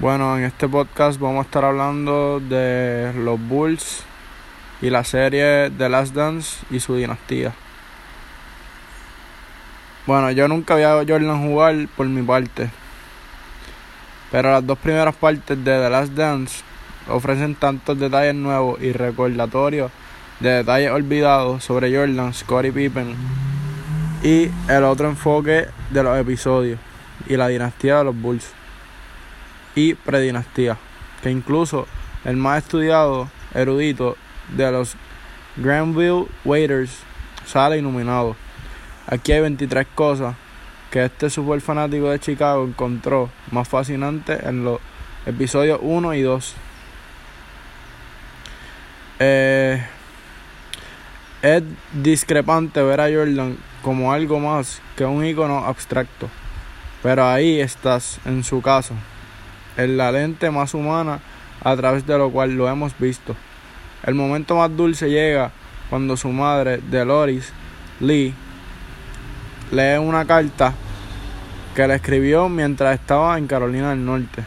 Bueno, en este podcast vamos a estar hablando de los Bulls y la serie The Last Dance y su dinastía. Bueno, yo nunca había a Jordan jugar por mi parte, pero las dos primeras partes de The Last Dance ofrecen tantos detalles nuevos y recordatorios de detalles olvidados sobre Jordan, Scottie Pippen y el otro enfoque de los episodios y la dinastía de los Bulls y predinastía, que incluso el más estudiado erudito de los Granville Waiters sale iluminado. Aquí hay 23 cosas que este super fanático de Chicago encontró más fascinante en los episodios 1 y 2. Eh, es discrepante ver a Jordan como algo más que un icono abstracto, pero ahí estás en su caso en la lente más humana a través de lo cual lo hemos visto. El momento más dulce llega cuando su madre, Deloris Lee, lee una carta que le escribió mientras estaba en Carolina del Norte.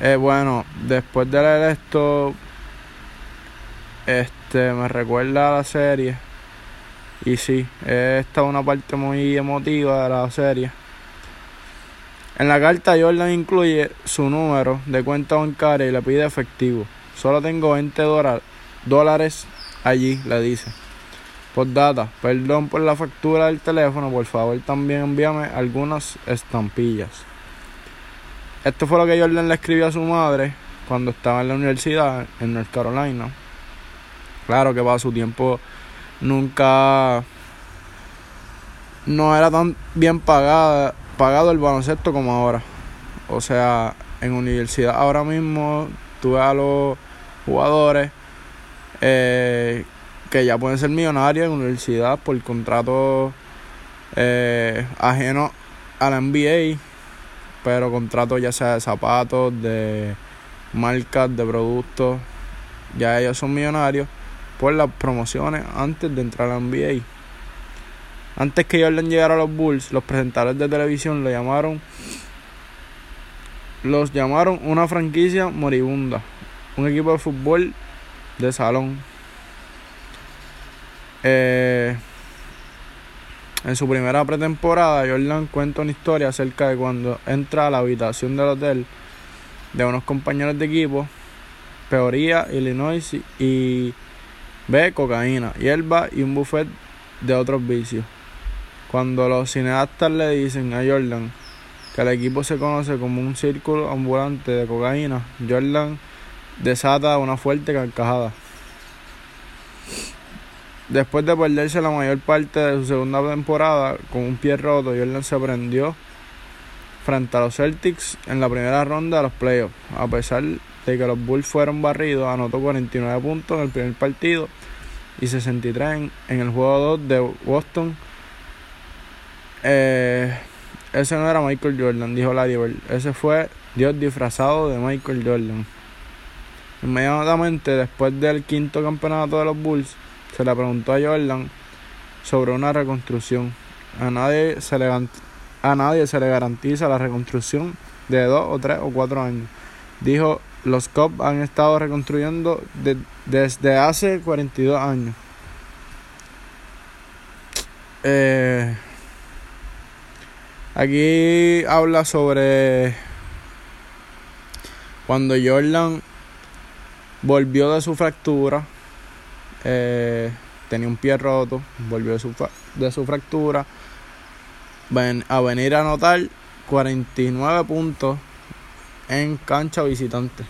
Eh, bueno, después de leer esto, este me recuerda a la serie. Y sí, esta es una parte muy emotiva de la serie. En la carta Jordan incluye su número de cuenta bancaria y le pide efectivo. Solo tengo 20 dólares allí, le dice. data, perdón por la factura del teléfono, por favor también envíame algunas estampillas. Esto fue lo que Jordan le escribió a su madre cuando estaba en la universidad en North Carolina. Claro que para su tiempo nunca no era tan bien pagada pagado el baloncesto como ahora. O sea, en universidad ahora mismo tú ves a los jugadores eh, que ya pueden ser millonarios en universidad por contratos eh, ajenos a la NBA, pero contratos ya sea de zapatos, de marcas, de productos, ya ellos son millonarios por las promociones antes de entrar a la NBA. Antes que Jordan llegara a los Bulls, los presentadores de televisión lo llamaron los llamaron una franquicia moribunda, un equipo de fútbol de salón. Eh, en su primera pretemporada, Jordan cuenta una historia acerca de cuando entra a la habitación del hotel de unos compañeros de equipo, Peoria, Illinois, y ve cocaína, hierba y un buffet de otros vicios. Cuando los cineastas le dicen a Jordan que el equipo se conoce como un círculo ambulante de cocaína, Jordan desata una fuerte carcajada. Después de perderse la mayor parte de su segunda temporada con un pie roto, Jordan se prendió frente a los Celtics en la primera ronda de los playoffs. A pesar de que los Bulls fueron barridos, anotó 49 puntos en el primer partido y 63 en, el juego 2 de Boston eh, ese no era Michael Jordan, dijo Larry Ese fue Dios disfrazado de Michael Jordan. Inmediatamente después del quinto campeonato de los Bulls, se le preguntó a Jordan sobre una reconstrucción. A nadie se le, a nadie se le garantiza la reconstrucción de dos o tres o cuatro años. Dijo, los Cubs han estado reconstruyendo desde hace 42 años. Eh, Aquí habla sobre cuando Jordan volvió de su fractura, eh, tenía un pie roto, volvió de su, de su fractura, a venir a anotar 49 puntos en cancha visitante.